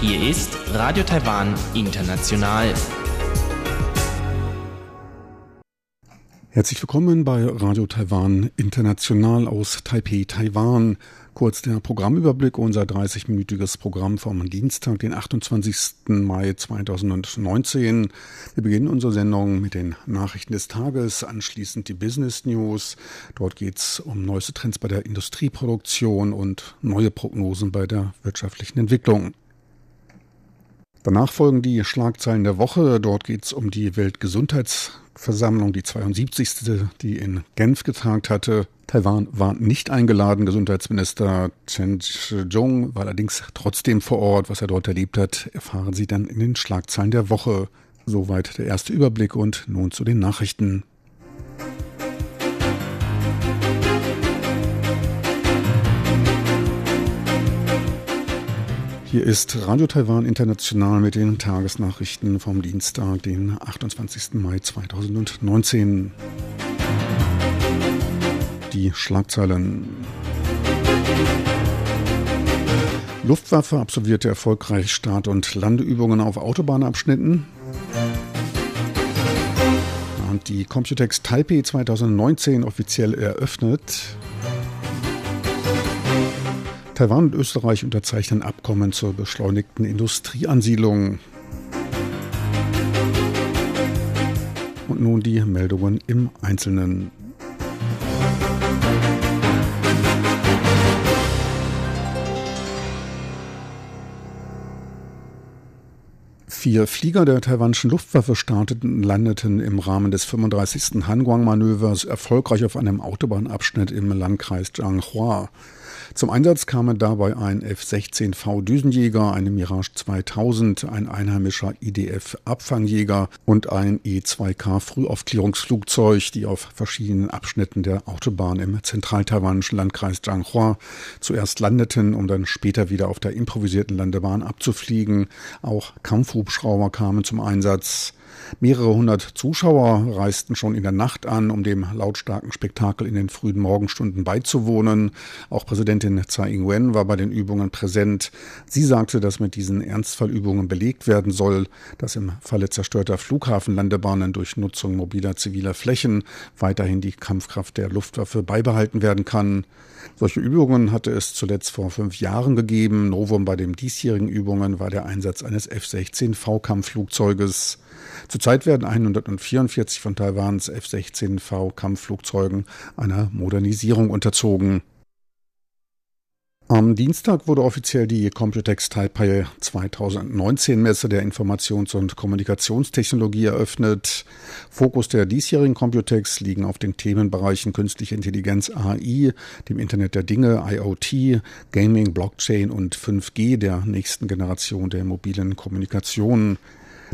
Hier ist Radio Taiwan International. Herzlich willkommen bei Radio Taiwan International aus Taipei, Taiwan. Kurz der Programmüberblick, unser 30-minütiges Programm vom Dienstag, den 28. Mai 2019. Wir beginnen unsere Sendung mit den Nachrichten des Tages, anschließend die Business News. Dort geht es um neueste Trends bei der Industrieproduktion und neue Prognosen bei der wirtschaftlichen Entwicklung. Danach folgen die Schlagzeilen der Woche. Dort geht es um die Weltgesundheitsversammlung, die 72. die in Genf getagt hatte. Taiwan war nicht eingeladen. Gesundheitsminister Chen Shih-chung war allerdings trotzdem vor Ort. Was er dort erlebt hat, erfahren Sie dann in den Schlagzeilen der Woche. Soweit der erste Überblick und nun zu den Nachrichten. Hier ist Radio Taiwan International mit den Tagesnachrichten vom Dienstag, den 28. Mai 2019 die Schlagzeilen. Luftwaffe absolvierte erfolgreich Start- und Landeübungen auf Autobahnabschnitten. Und die Computex Taipei 2019 offiziell eröffnet. Taiwan und Österreich unterzeichnen Abkommen zur beschleunigten Industrieansiedlung. Und nun die Meldungen im Einzelnen. Vier Flieger der taiwanischen Luftwaffe starteten und landeten im Rahmen des 35. Hanguang-Manövers erfolgreich auf einem Autobahnabschnitt im Landkreis Zhanghua. Zum Einsatz kamen dabei ein F-16V Düsenjäger, eine Mirage 2000, ein einheimischer IDF-Abfangjäger und ein E-2K Frühaufklärungsflugzeug, die auf verschiedenen Abschnitten der Autobahn im zentraltaiwanischen Landkreis Zhanghua zuerst landeten, um dann später wieder auf der improvisierten Landebahn abzufliegen. Auch Kampfhubschrauber kamen zum Einsatz. Mehrere hundert Zuschauer reisten schon in der Nacht an, um dem lautstarken Spektakel in den frühen Morgenstunden beizuwohnen. Auch Präsidentin Tsai Ing-wen war bei den Übungen präsent. Sie sagte, dass mit diesen Ernstfallübungen belegt werden soll, dass im Falle zerstörter Flughafenlandebahnen durch Nutzung mobiler ziviler Flächen weiterhin die Kampfkraft der Luftwaffe beibehalten werden kann. Solche Übungen hatte es zuletzt vor fünf Jahren gegeben. Novum bei den diesjährigen Übungen war der Einsatz eines F-16V-Kampfflugzeuges. Zurzeit werden 144 von Taiwans F-16V-Kampfflugzeugen einer Modernisierung unterzogen. Am Dienstag wurde offiziell die Computex Taipei 2019 Messe der Informations- und Kommunikationstechnologie eröffnet. Fokus der diesjährigen Computex liegen auf den Themenbereichen künstliche Intelligenz AI, dem Internet der Dinge, IoT, Gaming, Blockchain und 5G der nächsten Generation der mobilen Kommunikation.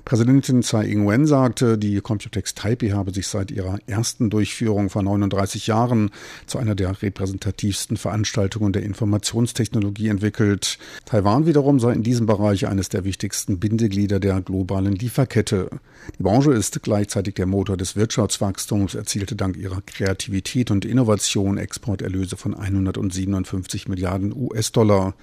Präsidentin Tsai Ing-wen sagte, die Computex Taipei habe sich seit ihrer ersten Durchführung vor 39 Jahren zu einer der repräsentativsten Veranstaltungen der Informationstechnologie entwickelt. Taiwan wiederum sei in diesem Bereich eines der wichtigsten Bindeglieder der globalen Lieferkette. Die Branche ist gleichzeitig der Motor des Wirtschaftswachstums, erzielte dank ihrer Kreativität und Innovation Exporterlöse von 157 Milliarden US-Dollar.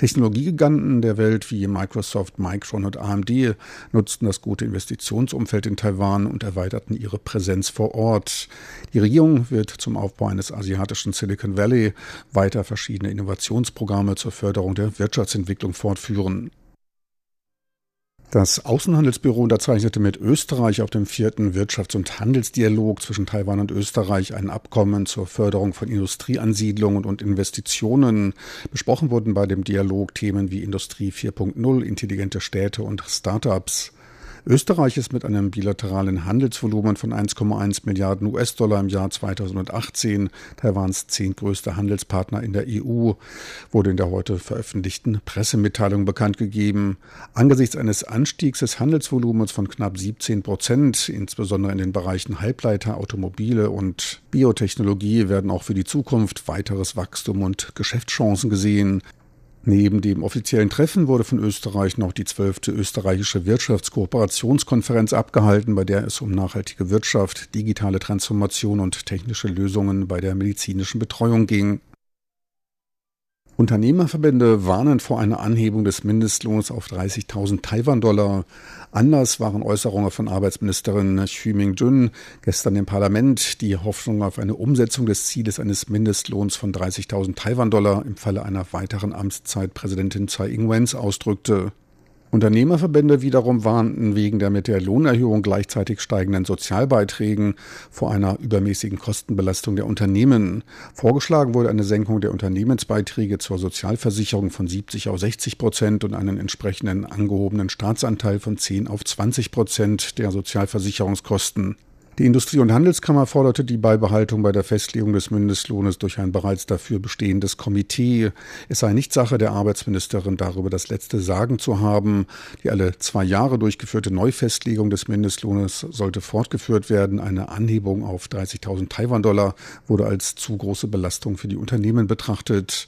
Technologiegiganten der Welt wie Microsoft, Micron und AMD nutzten das gute Investitionsumfeld in Taiwan und erweiterten ihre Präsenz vor Ort. Die Regierung wird zum Aufbau eines asiatischen Silicon Valley weiter verschiedene Innovationsprogramme zur Förderung der Wirtschaftsentwicklung fortführen. Das Außenhandelsbüro unterzeichnete mit Österreich auf dem vierten Wirtschafts- und Handelsdialog zwischen Taiwan und Österreich ein Abkommen zur Förderung von Industrieansiedlungen und Investitionen. Besprochen wurden bei dem Dialog Themen wie Industrie 4.0, intelligente Städte und Startups. Österreich ist mit einem bilateralen Handelsvolumen von 1,1 Milliarden US-Dollar im Jahr 2018 Taiwans zehntgrößter Handelspartner in der EU, wurde in der heute veröffentlichten Pressemitteilung bekannt gegeben. Angesichts eines Anstiegs des Handelsvolumens von knapp 17 Prozent, insbesondere in den Bereichen Halbleiter, Automobile und Biotechnologie, werden auch für die Zukunft weiteres Wachstum und Geschäftschancen gesehen. Neben dem offiziellen Treffen wurde von Österreich noch die zwölfte österreichische Wirtschaftskooperationskonferenz abgehalten, bei der es um nachhaltige Wirtschaft, digitale Transformation und technische Lösungen bei der medizinischen Betreuung ging. Unternehmerverbände warnen vor einer Anhebung des Mindestlohns auf 30.000 Taiwan-Dollar. Anders waren Äußerungen von Arbeitsministerin Xu Ming-jun gestern im Parlament, die Hoffnung auf eine Umsetzung des Zieles eines Mindestlohns von 30.000 Taiwan-Dollar im Falle einer weiteren Amtszeit Präsidentin Tsai Ing-wens ausdrückte. Unternehmerverbände wiederum warnten wegen der mit der Lohnerhöhung gleichzeitig steigenden Sozialbeiträgen vor einer übermäßigen Kostenbelastung der Unternehmen. Vorgeschlagen wurde eine Senkung der Unternehmensbeiträge zur Sozialversicherung von 70 auf 60 Prozent und einen entsprechenden angehobenen Staatsanteil von 10 auf 20 Prozent der Sozialversicherungskosten. Die Industrie- und Handelskammer forderte die Beibehaltung bei der Festlegung des Mindestlohnes durch ein bereits dafür bestehendes Komitee. Es sei nicht Sache der Arbeitsministerin, darüber das letzte Sagen zu haben. Die alle zwei Jahre durchgeführte Neufestlegung des Mindestlohnes sollte fortgeführt werden. Eine Anhebung auf 30.000 Taiwan-Dollar wurde als zu große Belastung für die Unternehmen betrachtet.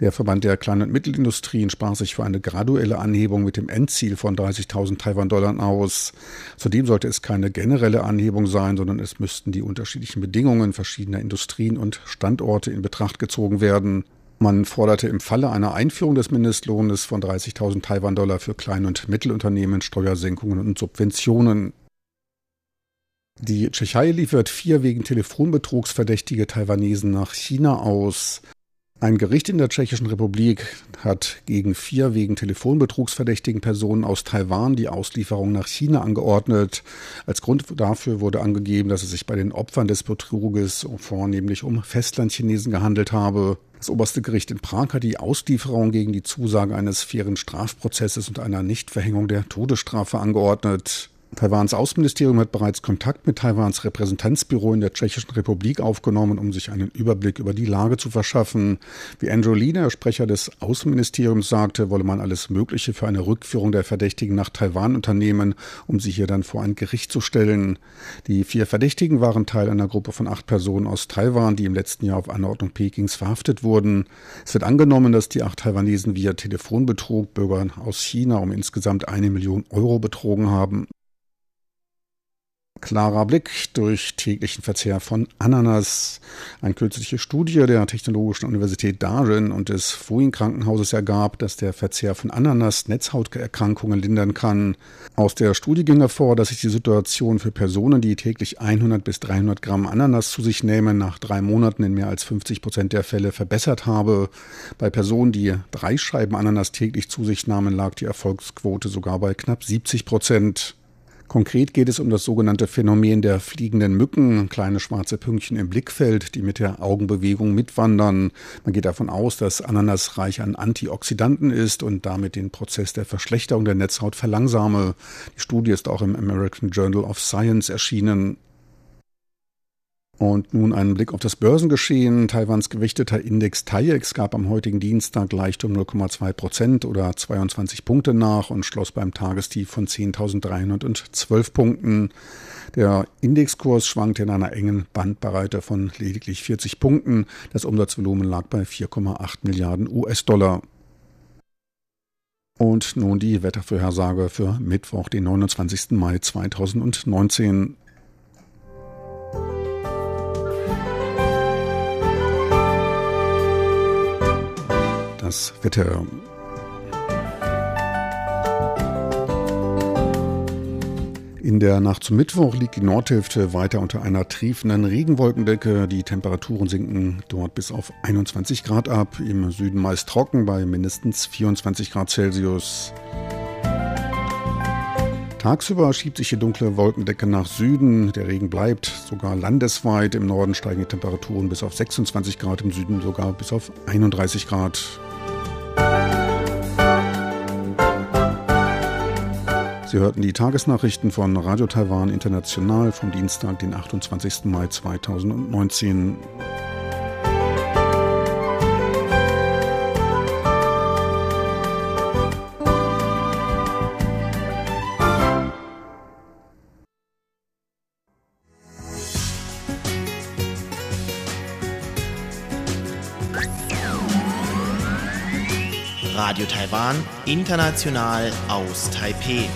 Der Verband der Klein- und Mittelindustrien sprach sich für eine graduelle Anhebung mit dem Endziel von 30.000 Taiwan-Dollar aus. Zudem sollte es keine generelle Anhebung sein, sondern es müssten die unterschiedlichen Bedingungen verschiedener Industrien und Standorte in Betracht gezogen werden. Man forderte im Falle einer Einführung des Mindestlohnes von 30.000 Taiwan-Dollar für Klein- und Mittelunternehmen Steuersenkungen und Subventionen. Die Tschechei liefert vier wegen Telefonbetrugs verdächtige Taiwanesen nach China aus. Ein Gericht in der Tschechischen Republik hat gegen vier wegen Telefonbetrugs verdächtigen Personen aus Taiwan die Auslieferung nach China angeordnet. Als Grund dafür wurde angegeben, dass es sich bei den Opfern des Betruges vornehmlich um Festlandchinesen gehandelt habe. Das oberste Gericht in Prag hat die Auslieferung gegen die Zusage eines fairen Strafprozesses und einer Nichtverhängung der Todesstrafe angeordnet. Taiwans Außenministerium hat bereits Kontakt mit Taiwans Repräsentanzbüro in der Tschechischen Republik aufgenommen, um sich einen Überblick über die Lage zu verschaffen. Wie Andrew Lee, der Sprecher des Außenministeriums, sagte, wolle man alles Mögliche für eine Rückführung der Verdächtigen nach Taiwan unternehmen, um sie hier dann vor ein Gericht zu stellen. Die vier Verdächtigen waren Teil einer Gruppe von acht Personen aus Taiwan, die im letzten Jahr auf Anordnung Pekings verhaftet wurden. Es wird angenommen, dass die acht Taiwanesen via Telefonbetrug Bürgern aus China um insgesamt eine Million Euro betrogen haben. Klarer Blick durch täglichen Verzehr von Ananas. Eine kürzliche Studie der Technologischen Universität Darin und des Fuin Krankenhauses ergab, dass der Verzehr von Ananas Netzhauterkrankungen lindern kann. Aus der Studie ging hervor, dass sich die Situation für Personen, die täglich 100 bis 300 Gramm Ananas zu sich nehmen, nach drei Monaten in mehr als 50 Prozent der Fälle verbessert habe. Bei Personen, die drei Scheiben Ananas täglich zu sich nahmen, lag die Erfolgsquote sogar bei knapp 70 Prozent. Konkret geht es um das sogenannte Phänomen der fliegenden Mücken, kleine schwarze Pünktchen im Blickfeld, die mit der Augenbewegung mitwandern. Man geht davon aus, dass Ananas reich an Antioxidanten ist und damit den Prozess der Verschlechterung der Netzhaut verlangsame. Die Studie ist auch im American Journal of Science erschienen. Und nun einen Blick auf das Börsengeschehen. Taiwans gewichteter Index TAIEX gab am heutigen Dienstag leicht um 0,2 Prozent oder 22 Punkte nach und schloss beim Tagestief von 10.312 Punkten. Der Indexkurs schwankte in einer engen Bandbreite von lediglich 40 Punkten. Das Umsatzvolumen lag bei 4,8 Milliarden US-Dollar. Und nun die Wettervorhersage für Mittwoch, den 29. Mai 2019. das Wetter. In der Nacht zum Mittwoch liegt die Nordhälfte weiter unter einer triefenden Regenwolkendecke. Die Temperaturen sinken dort bis auf 21 Grad ab. Im Süden meist trocken bei mindestens 24 Grad Celsius. Tagsüber schiebt sich die dunkle Wolkendecke nach Süden. Der Regen bleibt sogar landesweit. Im Norden steigen die Temperaturen bis auf 26 Grad, im Süden sogar bis auf 31 Grad. Sie hörten die Tagesnachrichten von Radio Taiwan International vom Dienstag, den 28. Mai 2019. Radio Taiwan, international aus Taipeh.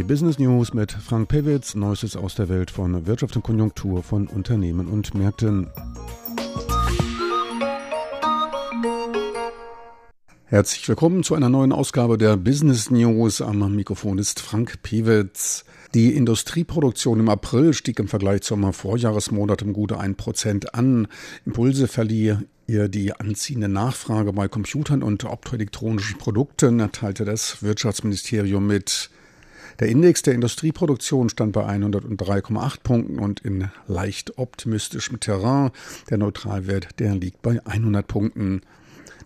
Die Business News mit Frank Pewitz, Neuestes aus der Welt von Wirtschaft und Konjunktur von Unternehmen und Märkten. Herzlich willkommen zu einer neuen Ausgabe der Business News. Am Mikrofon ist Frank Pewitz. Die Industrieproduktion im April stieg im Vergleich zum Vorjahresmonat um gute 1% an. Impulse verlieh ihr die anziehende Nachfrage bei Computern und optoelektronischen Produkten, teilte das Wirtschaftsministerium mit. Der Index der Industrieproduktion stand bei 103,8 Punkten und in leicht optimistischem Terrain. Der Neutralwert, der liegt bei 100 Punkten.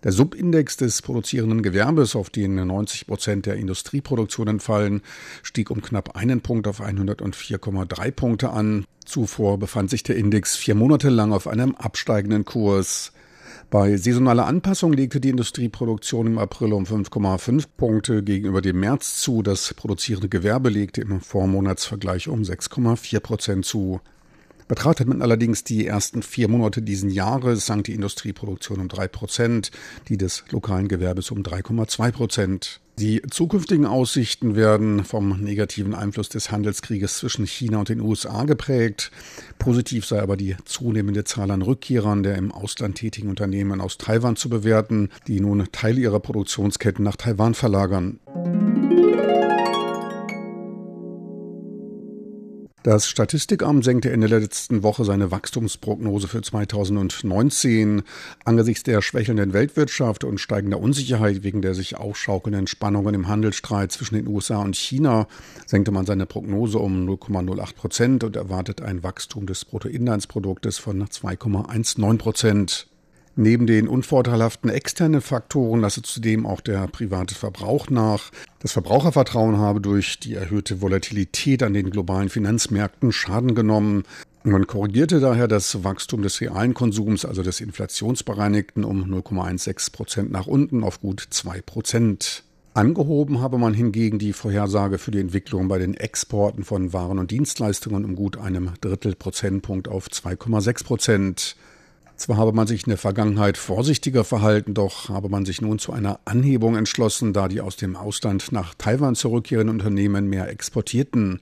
Der Subindex des produzierenden Gewerbes, auf den 90 Prozent der Industrieproduktionen fallen, stieg um knapp einen Punkt auf 104,3 Punkte an. Zuvor befand sich der Index vier Monate lang auf einem absteigenden Kurs. Bei saisonaler Anpassung legte die Industrieproduktion im April um 5,5 Punkte gegenüber dem März zu. Das produzierende Gewerbe legte im Vormonatsvergleich um 6,4 Prozent zu. Betrachtet man allerdings die ersten vier Monate diesen Jahres, sank die Industrieproduktion um drei Prozent, die des lokalen Gewerbes um 3,2 Prozent. Die zukünftigen Aussichten werden vom negativen Einfluss des Handelskrieges zwischen China und den USA geprägt. Positiv sei aber die zunehmende Zahl an Rückkehrern der im Ausland tätigen Unternehmen aus Taiwan zu bewerten, die nun Teile ihrer Produktionsketten nach Taiwan verlagern. Das Statistikamt senkte in der letzten Woche seine Wachstumsprognose für 2019. Angesichts der schwächelnden Weltwirtschaft und steigender Unsicherheit wegen der sich aufschaukelnden Spannungen im Handelsstreit zwischen den USA und China senkte man seine Prognose um 0,08 Prozent und erwartet ein Wachstum des Bruttoinlandsproduktes von 2,19 Prozent. Neben den unvorteilhaften externen Faktoren lasse zudem auch der private Verbrauch nach. Das Verbrauchervertrauen habe durch die erhöhte Volatilität an den globalen Finanzmärkten Schaden genommen. Man korrigierte daher das Wachstum des realen Konsums, also des inflationsbereinigten, um 0,16 Prozent nach unten auf gut 2 Prozent. Angehoben habe man hingegen die Vorhersage für die Entwicklung bei den Exporten von Waren und Dienstleistungen um gut einem Drittel Prozentpunkt auf 2,6 Prozent. Zwar habe man sich in der Vergangenheit vorsichtiger verhalten, doch habe man sich nun zu einer Anhebung entschlossen, da die aus dem Ausland nach Taiwan zurückkehrenden Unternehmen mehr exportierten.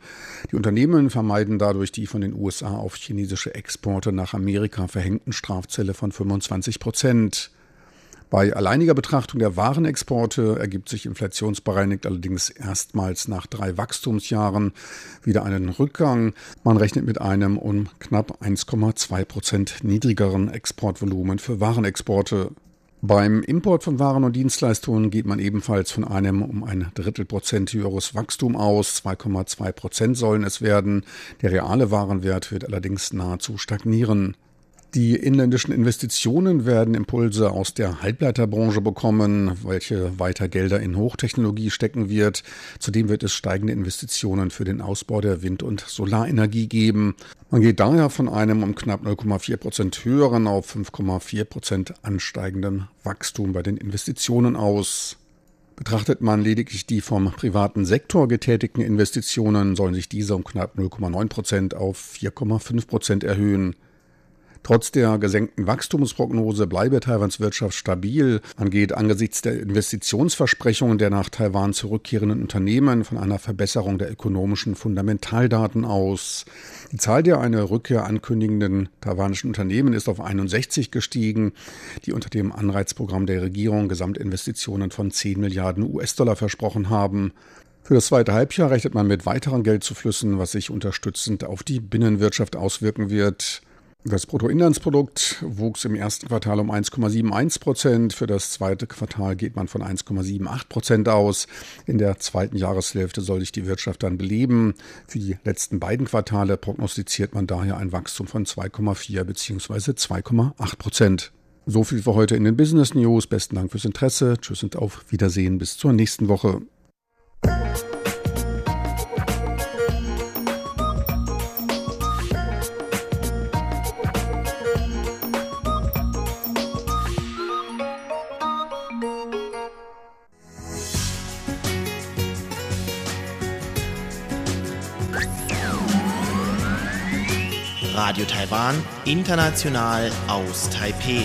Die Unternehmen vermeiden dadurch die von den USA auf chinesische Exporte nach Amerika verhängten Strafzelle von 25 Prozent. Bei alleiniger Betrachtung der Warenexporte ergibt sich inflationsbereinigt allerdings erstmals nach drei Wachstumsjahren wieder einen Rückgang. Man rechnet mit einem um knapp 1,2 Prozent niedrigeren Exportvolumen für Warenexporte. Beim Import von Waren und Dienstleistungen geht man ebenfalls von einem um ein Drittel Prozent höheres Wachstum aus. 2,2 Prozent sollen es werden. Der reale Warenwert wird allerdings nahezu stagnieren. Die inländischen Investitionen werden Impulse aus der Halbleiterbranche bekommen, welche weiter Gelder in Hochtechnologie stecken wird. Zudem wird es steigende Investitionen für den Ausbau der Wind- und Solarenergie geben. Man geht daher von einem um knapp 0,4 Prozent höheren auf 5,4 Prozent ansteigenden Wachstum bei den Investitionen aus. Betrachtet man lediglich die vom privaten Sektor getätigten Investitionen, sollen sich diese um knapp 0,9 Prozent auf 4,5 Prozent erhöhen. Trotz der gesenkten Wachstumsprognose bleibe Taiwans Wirtschaft stabil. Man geht angesichts der Investitionsversprechungen der nach Taiwan zurückkehrenden Unternehmen von einer Verbesserung der ökonomischen Fundamentaldaten aus. Die Zahl der eine Rückkehr ankündigenden taiwanischen Unternehmen ist auf 61 gestiegen, die unter dem Anreizprogramm der Regierung Gesamtinvestitionen von 10 Milliarden US-Dollar versprochen haben. Für das zweite Halbjahr rechnet man mit weiteren Geldzuflüssen, was sich unterstützend auf die Binnenwirtschaft auswirken wird. Das Bruttoinlandsprodukt wuchs im ersten Quartal um 1,71 Prozent. Für das zweite Quartal geht man von 1,78 Prozent aus. In der zweiten Jahreshälfte soll sich die Wirtschaft dann beleben. Für die letzten beiden Quartale prognostiziert man daher ein Wachstum von 2,4 bzw. 2,8 Prozent. So viel für heute in den Business News. Besten Dank fürs Interesse. Tschüss und auf Wiedersehen bis zur nächsten Woche. Radio Taiwan, international aus Taipeh.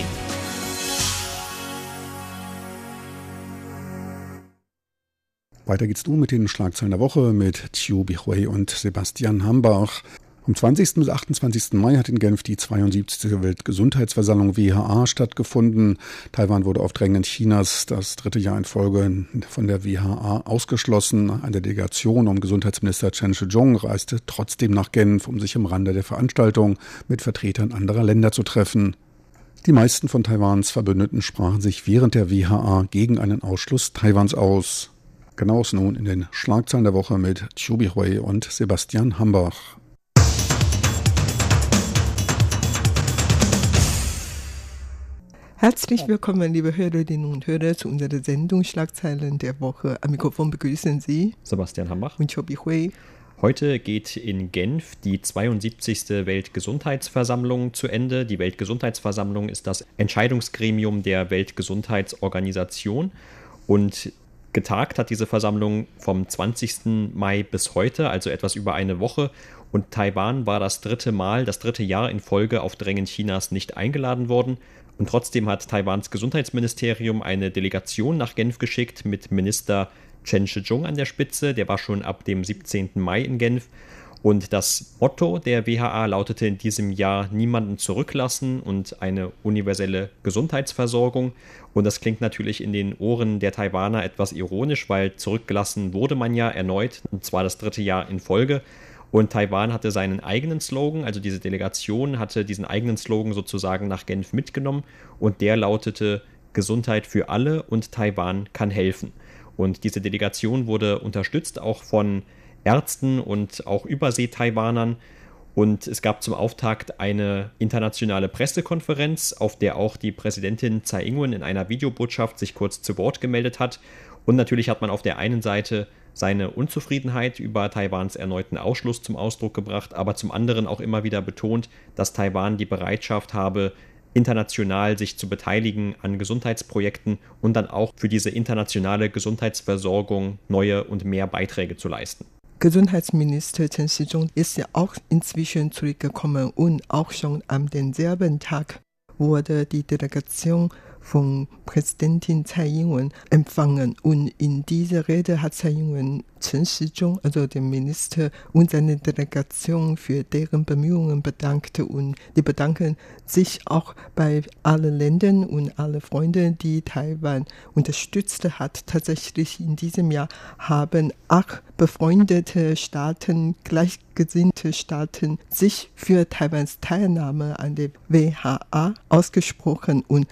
Weiter geht's nun mit den Schlagzeilen der Woche mit Chiu Bihui und Sebastian Hambach. Am 20. bis 28. Mai hat in Genf die 72. Weltgesundheitsversammlung WHA stattgefunden. Taiwan wurde auf Drängen Chinas das dritte Jahr in Folge von der WHA ausgeschlossen. Eine Delegation um Gesundheitsminister Chen Shih-chung reiste trotzdem nach Genf, um sich im Rande der Veranstaltung mit Vertretern anderer Länder zu treffen. Die meisten von Taiwans Verbündeten sprachen sich während der WHA gegen einen Ausschluss Taiwans aus. Genaues nun in den Schlagzeilen der Woche mit Chubi Hui und Sebastian Hambach. Herzlich willkommen, liebe Hörerinnen und Hörer, zu unserer Sendung Schlagzeilen der Woche. Am Mikrofon begrüßen Sie Sebastian Hambach und Chobi Hui. Heute geht in Genf die 72. Weltgesundheitsversammlung zu Ende. Die Weltgesundheitsversammlung ist das Entscheidungsgremium der Weltgesundheitsorganisation und getagt hat diese Versammlung vom 20. Mai bis heute, also etwas über eine Woche. Und Taiwan war das dritte Mal, das dritte Jahr in Folge auf Drängen Chinas nicht eingeladen worden. Und trotzdem hat Taiwans Gesundheitsministerium eine Delegation nach Genf geschickt mit Minister Chen Shih-chung an der Spitze. Der war schon ab dem 17. Mai in Genf. Und das Motto der WHA lautete in diesem Jahr niemanden zurücklassen und eine universelle Gesundheitsversorgung. Und das klingt natürlich in den Ohren der Taiwaner etwas ironisch, weil zurückgelassen wurde man ja erneut, und zwar das dritte Jahr in Folge. Und Taiwan hatte seinen eigenen Slogan, also diese Delegation hatte diesen eigenen Slogan sozusagen nach Genf mitgenommen und der lautete Gesundheit für alle und Taiwan kann helfen. Und diese Delegation wurde unterstützt auch von Ärzten und auch Übersee-Taiwanern. Und es gab zum Auftakt eine internationale Pressekonferenz, auf der auch die Präsidentin Tsai Ing-wen in einer Videobotschaft sich kurz zu Wort gemeldet hat. Und natürlich hat man auf der einen Seite seine Unzufriedenheit über Taiwans erneuten Ausschluss zum Ausdruck gebracht, aber zum anderen auch immer wieder betont, dass Taiwan die Bereitschaft habe, international sich zu beteiligen an Gesundheitsprojekten und dann auch für diese internationale Gesundheitsversorgung neue und mehr Beiträge zu leisten. Gesundheitsminister Chen Shizhong ist ja auch inzwischen zurückgekommen und auch schon am denselben Tag wurde die Delegation von Präsidentin Tsai Ing-wen empfangen. Und in dieser Rede hat Tsai Ing-wen Chen Shizhong, also den Minister und seine Delegation für deren Bemühungen bedankt. Und die bedanken sich auch bei allen Ländern und allen Freunden, die Taiwan unterstützt hat. Tatsächlich in diesem Jahr haben acht befreundete Staaten, gleichgesinnte Staaten sich für Taiwans Teilnahme an der WHA ausgesprochen und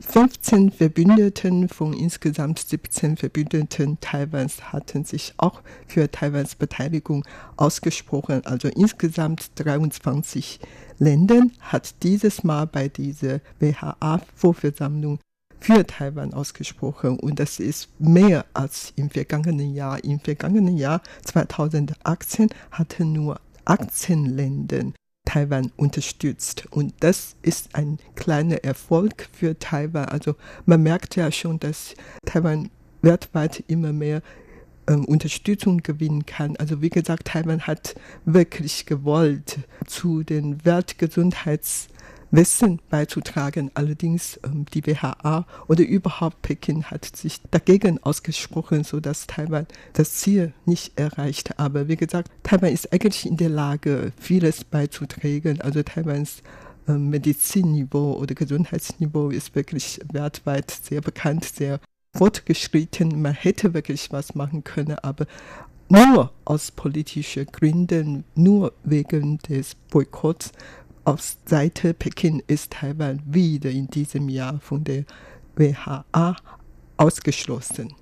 15 Verbündeten von insgesamt 17 Verbündeten Taiwans hatten sich auch für Taiwans Beteiligung ausgesprochen. Also insgesamt 23 Länder hat dieses Mal bei dieser WHA-Vorversammlung für Taiwan ausgesprochen und das ist mehr als im vergangenen Jahr. Im vergangenen Jahr 2018 hatten nur 18 Länder Taiwan unterstützt. Und das ist ein kleiner Erfolg für Taiwan. Also man merkt ja schon, dass Taiwan weltweit immer mehr ähm, Unterstützung gewinnen kann. Also wie gesagt, Taiwan hat wirklich gewollt zu den Weltgesundheits Wissen beizutragen. Allerdings ähm, die WHA oder überhaupt Peking hat sich dagegen ausgesprochen, sodass Taiwan das Ziel nicht erreicht. Aber wie gesagt, Taiwan ist eigentlich in der Lage, vieles beizutragen. Also Taiwans ähm, Medizinniveau oder Gesundheitsniveau ist wirklich weltweit sehr bekannt, sehr fortgeschritten. Man hätte wirklich was machen können, aber nur aus politischen Gründen, nur wegen des Boykotts auf Seite Peking ist Taiwan wieder in diesem Jahr von der WHA ausgeschlossen.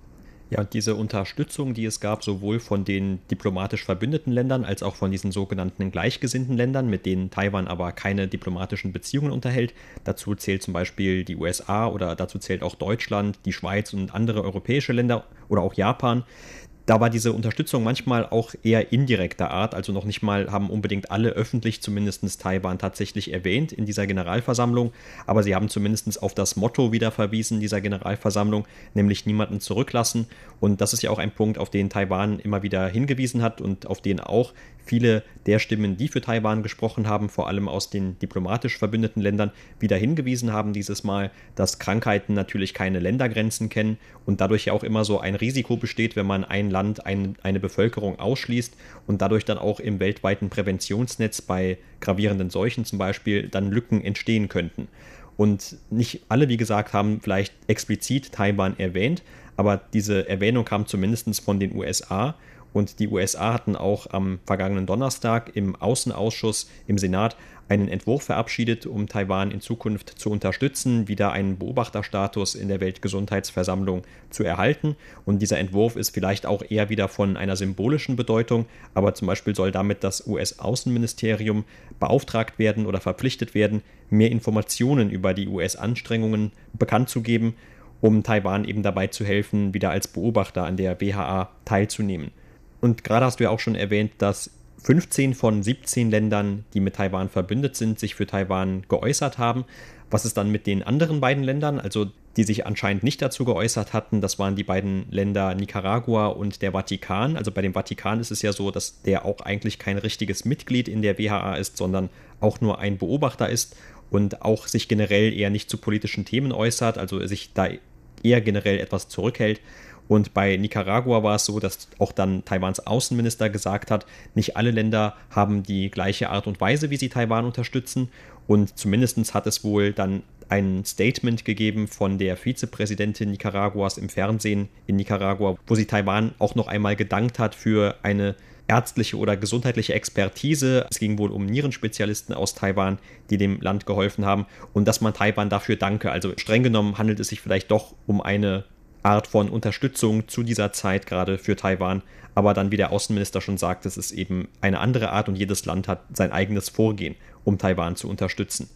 Ja, und diese Unterstützung, die es gab, sowohl von den diplomatisch verbündeten Ländern als auch von diesen sogenannten gleichgesinnten Ländern, mit denen Taiwan aber keine diplomatischen Beziehungen unterhält. Dazu zählt zum Beispiel die USA oder dazu zählt auch Deutschland, die Schweiz und andere europäische Länder oder auch Japan da war diese Unterstützung manchmal auch eher indirekter Art, also noch nicht mal haben unbedingt alle öffentlich zumindest Taiwan tatsächlich erwähnt in dieser Generalversammlung, aber sie haben zumindest auf das Motto wieder verwiesen dieser Generalversammlung, nämlich niemanden zurücklassen. Und das ist ja auch ein Punkt, auf den Taiwan immer wieder hingewiesen hat und auf den auch viele der Stimmen, die für Taiwan gesprochen haben, vor allem aus den diplomatisch verbündeten Ländern, wieder hingewiesen haben dieses Mal, dass Krankheiten natürlich keine Ländergrenzen kennen und dadurch ja auch immer so ein Risiko besteht, wenn man ein Land, ein, eine Bevölkerung ausschließt und dadurch dann auch im weltweiten Präventionsnetz bei gravierenden Seuchen zum Beispiel dann Lücken entstehen könnten. Und nicht alle, wie gesagt, haben vielleicht explizit Taiwan erwähnt, aber diese Erwähnung kam zumindest von den USA und die USA hatten auch am vergangenen Donnerstag im Außenausschuss im Senat einen Entwurf verabschiedet, um Taiwan in Zukunft zu unterstützen, wieder einen Beobachterstatus in der Weltgesundheitsversammlung zu erhalten. Und dieser Entwurf ist vielleicht auch eher wieder von einer symbolischen Bedeutung, aber zum Beispiel soll damit das US-Außenministerium beauftragt werden oder verpflichtet werden, mehr Informationen über die US-Anstrengungen bekannt zu geben, um Taiwan eben dabei zu helfen, wieder als Beobachter an der WHA teilzunehmen. Und gerade hast du ja auch schon erwähnt, dass 15 von 17 Ländern, die mit Taiwan verbündet sind, sich für Taiwan geäußert haben. Was ist dann mit den anderen beiden Ländern, also die sich anscheinend nicht dazu geäußert hatten? Das waren die beiden Länder Nicaragua und der Vatikan. Also bei dem Vatikan ist es ja so, dass der auch eigentlich kein richtiges Mitglied in der WHA ist, sondern auch nur ein Beobachter ist und auch sich generell eher nicht zu politischen Themen äußert, also sich da eher generell etwas zurückhält. Und bei Nicaragua war es so, dass auch dann Taiwans Außenminister gesagt hat, nicht alle Länder haben die gleiche Art und Weise, wie sie Taiwan unterstützen. Und zumindest hat es wohl dann ein Statement gegeben von der Vizepräsidentin Nicaraguas im Fernsehen in Nicaragua, wo sie Taiwan auch noch einmal gedankt hat für eine ärztliche oder gesundheitliche Expertise. Es ging wohl um Nierenspezialisten aus Taiwan, die dem Land geholfen haben und dass man Taiwan dafür danke. Also streng genommen handelt es sich vielleicht doch um eine Art von Unterstützung zu dieser Zeit gerade für Taiwan. Aber dann, wie der Außenminister schon sagt, es ist eben eine andere Art und jedes Land hat sein eigenes Vorgehen, um Taiwan zu unterstützen.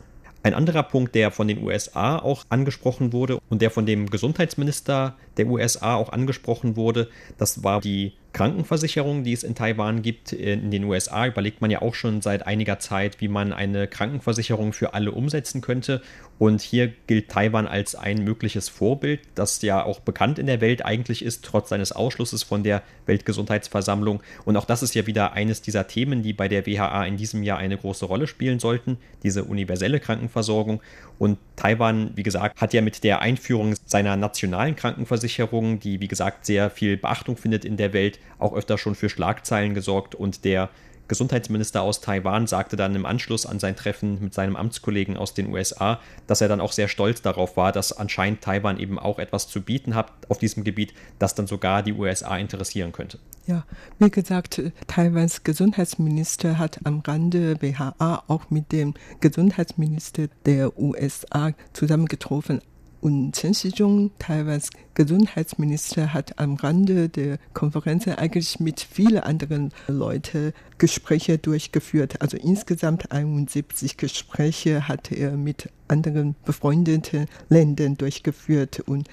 Ein anderer Punkt, der von den USA auch angesprochen wurde und der von dem Gesundheitsminister der USA auch angesprochen wurde, das war die Krankenversicherung, die es in Taiwan gibt. In den USA überlegt man ja auch schon seit einiger Zeit, wie man eine Krankenversicherung für alle umsetzen könnte. Und hier gilt Taiwan als ein mögliches Vorbild, das ja auch bekannt in der Welt eigentlich ist, trotz seines Ausschlusses von der Weltgesundheitsversammlung. Und auch das ist ja wieder eines dieser Themen, die bei der WHA in diesem Jahr eine große Rolle spielen sollten, diese universelle Krankenversorgung. Und Taiwan, wie gesagt, hat ja mit der Einführung seiner nationalen Krankenversicherung, die, wie gesagt, sehr viel Beachtung findet in der Welt, auch öfter schon für Schlagzeilen gesorgt. Und der Gesundheitsminister aus Taiwan sagte dann im Anschluss an sein Treffen mit seinem Amtskollegen aus den USA, dass er dann auch sehr stolz darauf war, dass anscheinend Taiwan eben auch etwas zu bieten hat auf diesem Gebiet, das dann sogar die USA interessieren könnte. Ja, wie gesagt, Taiwans Gesundheitsminister hat am Rande WHA auch mit dem Gesundheitsminister der USA zusammengetroffen. Und Chen Shizhong, Taiwans Gesundheitsminister, hat am Rande der Konferenz eigentlich mit vielen anderen Leuten Gespräche durchgeführt. Also insgesamt 71 Gespräche hat er mit anderen befreundeten Ländern durchgeführt und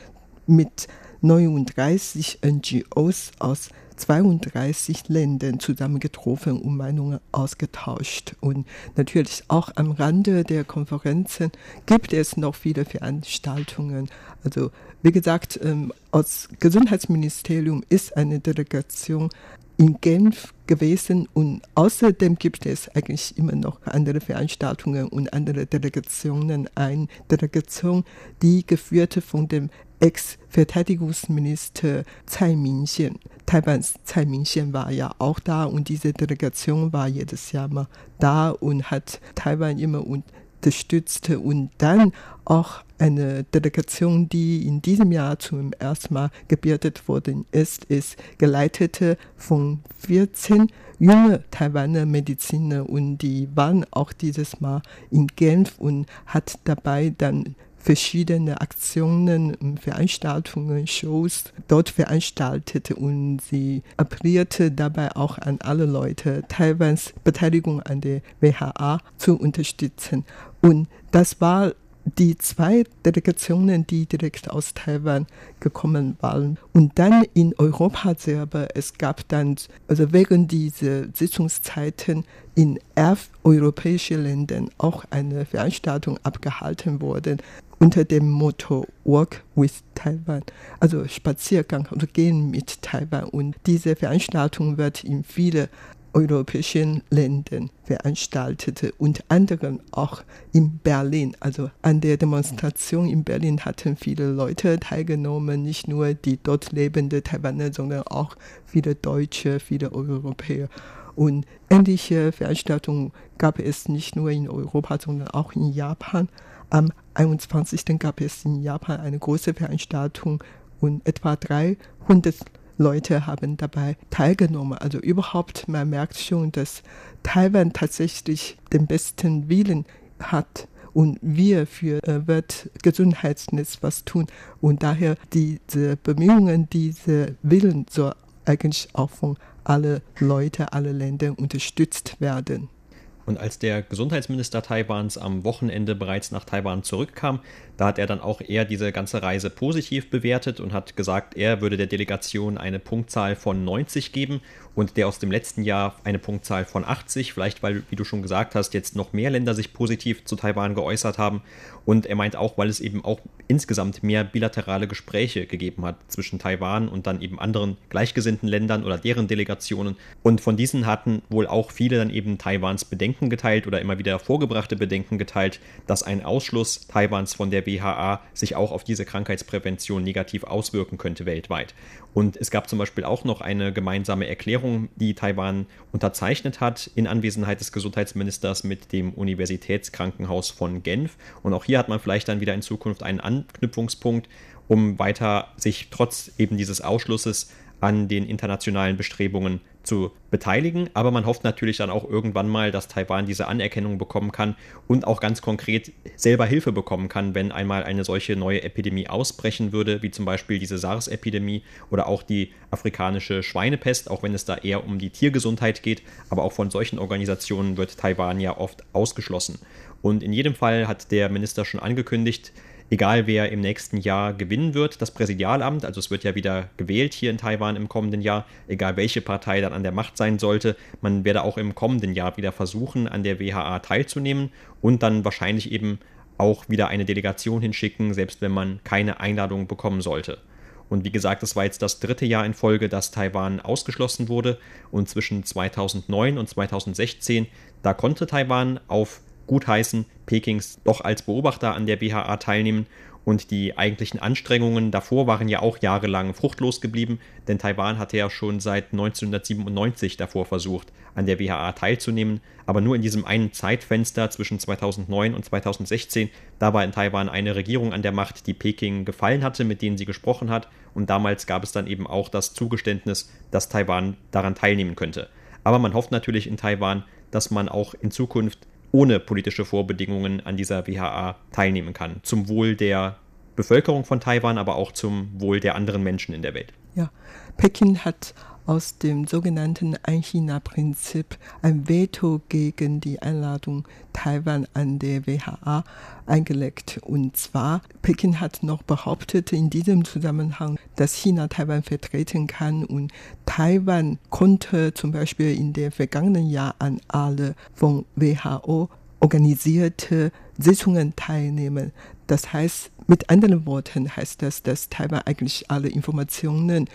mit 39 NGOs aus 32 Ländern zusammengetroffen und Meinungen ausgetauscht. Und natürlich auch am Rande der Konferenzen gibt es noch viele Veranstaltungen. Also wie gesagt, ähm, aus Gesundheitsministerium ist eine Delegation in Genf gewesen und außerdem gibt es eigentlich immer noch andere Veranstaltungen und andere Delegationen. Eine Delegation, die geführt von dem Ex-Verteidigungsminister Tsai Ming-xian. Taiwans Tsai Ming-xian war ja auch da und diese Delegation war jedes Jahr mal da und hat Taiwan immer unterstützt und dann auch eine Delegation, die in diesem Jahr zum ersten Mal gebildet worden ist, ist geleitet von 14 junge Taiwaner Mediziner und die waren auch dieses Mal in Genf und hat dabei dann verschiedene Aktionen, Veranstaltungen, Shows dort veranstaltet und sie appellierte dabei auch an alle Leute, Taiwans Beteiligung an der WHA zu unterstützen. Und das war die zwei Delegationen, die direkt aus Taiwan gekommen waren. Und dann in Europa selber, es gab dann, also während dieser Sitzungszeiten in elf europäischen Ländern auch eine Veranstaltung abgehalten worden unter dem Motto Walk with Taiwan, also Spaziergang oder Gehen mit Taiwan. Und diese Veranstaltung wird in viele europäischen Ländern veranstaltete, unter anderem auch in Berlin. Also an der Demonstration in Berlin hatten viele Leute teilgenommen, nicht nur die dort lebenden Taiwaner, sondern auch viele Deutsche, viele Europäer. Und ähnliche Veranstaltungen gab es nicht nur in Europa, sondern auch in Japan. Am 21. gab es in Japan eine große Veranstaltung und etwa 300 Leute haben dabei teilgenommen. Also überhaupt, man merkt schon, dass Taiwan tatsächlich den besten Willen hat und wir für äh, Weltgesundheitsnetz was tun. Und daher diese Bemühungen, diese Willen soll eigentlich auch von alle Leute, alle Länder unterstützt werden. Und als der Gesundheitsminister Taiwans am Wochenende bereits nach Taiwan zurückkam, da hat er dann auch eher diese ganze Reise positiv bewertet und hat gesagt, er würde der Delegation eine Punktzahl von 90 geben und der aus dem letzten Jahr eine Punktzahl von 80, vielleicht weil, wie du schon gesagt hast, jetzt noch mehr Länder sich positiv zu Taiwan geäußert haben. Und er meint auch, weil es eben auch insgesamt mehr bilaterale Gespräche gegeben hat zwischen Taiwan und dann eben anderen gleichgesinnten Ländern oder deren Delegationen. Und von diesen hatten wohl auch viele dann eben Taiwans Bedenken geteilt oder immer wieder vorgebrachte Bedenken geteilt, dass ein Ausschluss Taiwans von der WHA sich auch auf diese Krankheitsprävention negativ auswirken könnte weltweit. Und es gab zum Beispiel auch noch eine gemeinsame Erklärung, die Taiwan unterzeichnet hat, in Anwesenheit des Gesundheitsministers mit dem Universitätskrankenhaus von Genf. Und auch hier hat man vielleicht dann wieder in Zukunft einen Anknüpfungspunkt, um weiter sich trotz eben dieses Ausschlusses an den internationalen Bestrebungen zu beteiligen. Aber man hofft natürlich dann auch irgendwann mal, dass Taiwan diese Anerkennung bekommen kann und auch ganz konkret selber Hilfe bekommen kann, wenn einmal eine solche neue Epidemie ausbrechen würde, wie zum Beispiel diese SARS-Epidemie oder auch die afrikanische Schweinepest, auch wenn es da eher um die Tiergesundheit geht. Aber auch von solchen Organisationen wird Taiwan ja oft ausgeschlossen. Und in jedem Fall hat der Minister schon angekündigt, egal wer im nächsten Jahr gewinnen wird, das Präsidialamt, also es wird ja wieder gewählt hier in Taiwan im kommenden Jahr, egal welche Partei dann an der Macht sein sollte, man werde auch im kommenden Jahr wieder versuchen, an der WHA teilzunehmen und dann wahrscheinlich eben auch wieder eine Delegation hinschicken, selbst wenn man keine Einladung bekommen sollte. Und wie gesagt, das war jetzt das dritte Jahr in Folge, dass Taiwan ausgeschlossen wurde. Und zwischen 2009 und 2016, da konnte Taiwan auf gutheißen Pekings doch als Beobachter an der BHA teilnehmen. Und die eigentlichen Anstrengungen davor waren ja auch jahrelang fruchtlos geblieben, denn Taiwan hatte ja schon seit 1997 davor versucht, an der WHA teilzunehmen, aber nur in diesem einen Zeitfenster zwischen 2009 und 2016, da war in Taiwan eine Regierung an der Macht, die Peking gefallen hatte, mit denen sie gesprochen hat, und damals gab es dann eben auch das Zugeständnis, dass Taiwan daran teilnehmen könnte. Aber man hofft natürlich in Taiwan, dass man auch in Zukunft ohne politische Vorbedingungen an dieser WHA teilnehmen kann. Zum Wohl der Bevölkerung von Taiwan, aber auch zum Wohl der anderen Menschen in der Welt. Ja, Peking hat aus dem sogenannten Ein-China-Prinzip ein Veto gegen die Einladung Taiwan an der WHA eingelegt. Und zwar, Peking hat noch behauptet in diesem Zusammenhang, dass China Taiwan vertreten kann und Taiwan konnte zum Beispiel in den vergangenen Jahren an alle von WHO organisierte Sitzungen teilnehmen. Das heißt, mit anderen Worten heißt das, dass Taiwan eigentlich alle Informationen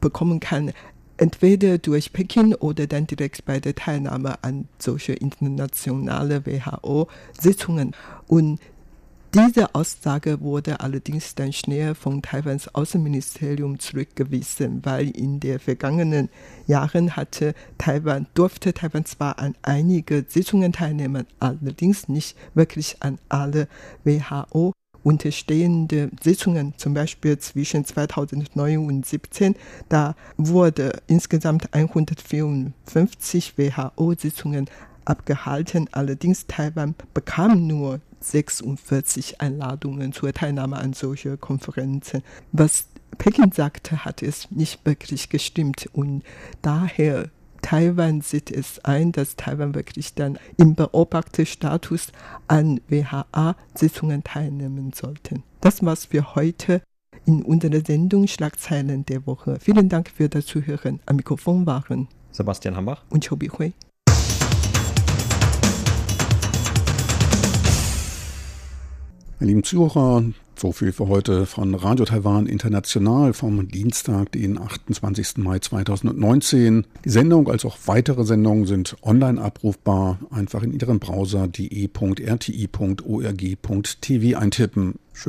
bekommen kann, entweder durch Peking oder dann direkt bei der Teilnahme an solche internationale WHO-Sitzungen. Und diese Aussage wurde allerdings dann schnell von Taiwans Außenministerium zurückgewiesen, weil in den vergangenen Jahren hatte Taiwan, durfte Taiwan zwar an einige Sitzungen teilnehmen, allerdings nicht wirklich an alle WHO unterstehende Sitzungen, zum Beispiel zwischen 2009 und 2017, da wurde insgesamt 154 WHO-Sitzungen abgehalten. Allerdings Taiwan bekam nur 46 Einladungen zur Teilnahme an solchen Konferenzen. Was Peking sagte, hat es nicht wirklich gestimmt und daher Taiwan sieht es ein, dass Taiwan wirklich dann im Beobachterstatus an WHA-Sitzungen teilnehmen sollte. Das war's für heute in unserer Sendung Schlagzeilen der Woche. Vielen Dank für das Zuhören. Am Mikrofon waren Sebastian Hambach und Chobi Hui. Meine lieben Zuhörer, so viel für heute von Radio Taiwan International vom Dienstag, den 28. Mai 2019. Die Sendung als auch weitere Sendungen sind online abrufbar. Einfach in Ihren Browser de.rti.org.tv eintippen.